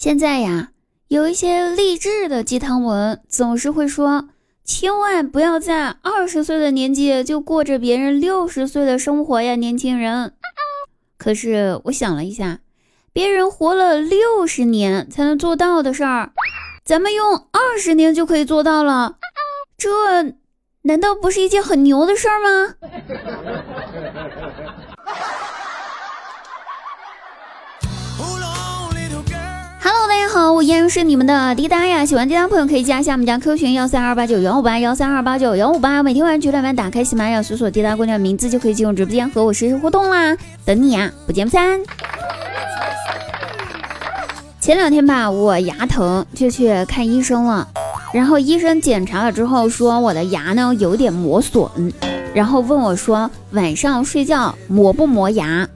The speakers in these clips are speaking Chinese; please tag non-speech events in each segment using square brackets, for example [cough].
现在呀，有一些励志的鸡汤文总是会说，千万不要在二十岁的年纪就过着别人六十岁的生活呀，年轻人。可是我想了一下，别人活了六十年才能做到的事儿，咱们用二十年就可以做到了，这难道不是一件很牛的事儿吗依然是你们的滴答呀。喜欢滴答朋友可以加一下我们家 Q 群幺三二八九幺五八幺三二八九幺五八。每天晚上九点半打开喜马拉雅，搜索滴答姑娘名字就可以进入直播间和我实时互动啦，等你呀，不见不散。前两天吧，我牙疼就去看医生了，然后医生检查了之后说我的牙呢有点磨损，然后问我说晚上睡觉磨不磨牙？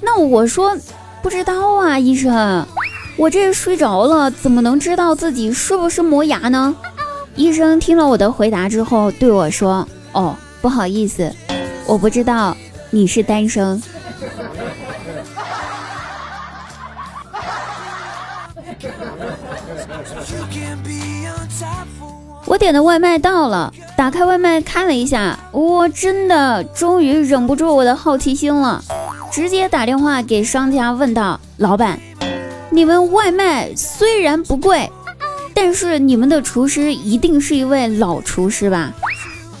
那我说不知道啊，医生。我这睡着了，怎么能知道自己是不是磨牙呢？医生听了我的回答之后对我说：“哦，不好意思，我不知道你是单身。”我点的外卖到了，打开外卖看了一下，我真的终于忍不住我的好奇心了，直接打电话给商家问道：“老板。”你们外卖虽然不贵，但是你们的厨师一定是一位老厨师吧？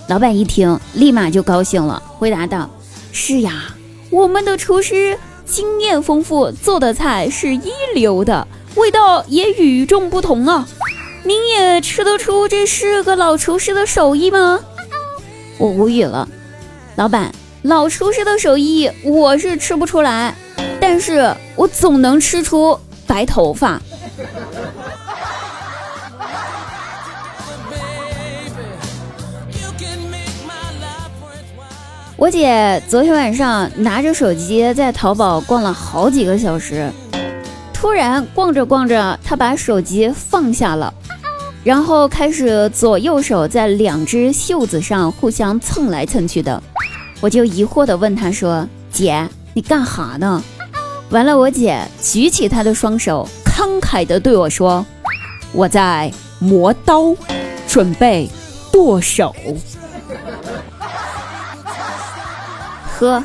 老板一听，立马就高兴了，回答道：“是呀，我们的厨师经验丰富，做的菜是一流的，味道也与众不同啊！您也吃得出这是个老厨师的手艺吗？”我无语了，老板，老厨师的手艺我是吃不出来，但是我总能吃出。白头发。我姐昨天晚上拿着手机在淘宝逛了好几个小时，突然逛着逛着，她把手机放下了，然后开始左右手在两只袖子上互相蹭来蹭去的。我就疑惑的问她说：“姐，你干哈呢？”完了，我姐举起她的双手，慷慨地对我说：“我在磨刀，准备剁手。”呵，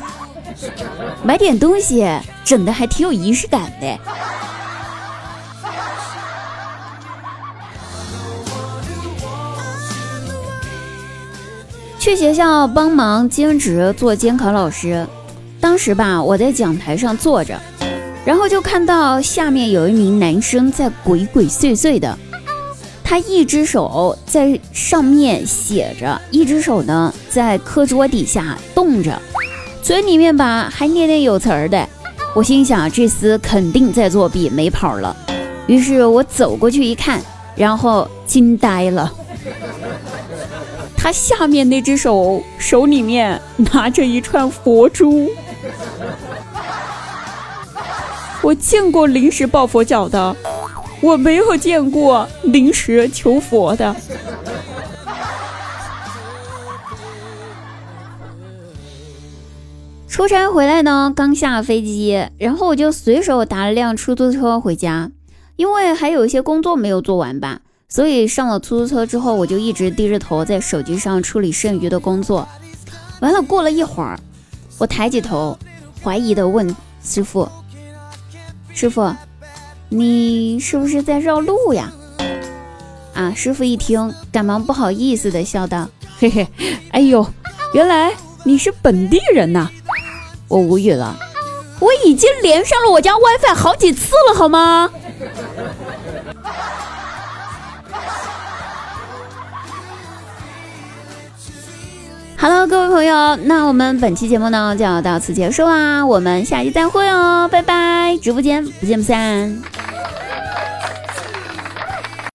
买点东西，整的还挺有仪式感的。去学校帮忙兼职做监考老师，当时吧，我在讲台上坐着。然后就看到下面有一名男生在鬼鬼祟祟的，他一只手在上面写着，一只手呢在课桌底下动着，嘴里面吧还念念有词儿的。我心想这厮肯定在作弊，没跑了。于是我走过去一看，然后惊呆了，他下面那只手手里面拿着一串佛珠。我见过临时抱佛脚的，我没有见过临时求佛的。出差回来呢，刚下飞机，然后我就随手打了辆出租车回家，因为还有一些工作没有做完吧，所以上了出租车之后，我就一直低着头在手机上处理剩余的工作。完了，过了一会儿，我抬起头，怀疑的问师傅。师傅，你是不是在绕路呀？啊！师傅一听，赶忙不好意思的笑道：“ [laughs] 嘿嘿，哎呦，原来你是本地人呐！”我无语了，我已经连上了我家 WiFi 好几次了，好吗？Hello，，各位朋友，那我们本期节目呢就要到此结束啦，我们下期再会哦，拜拜！直播间不见不散。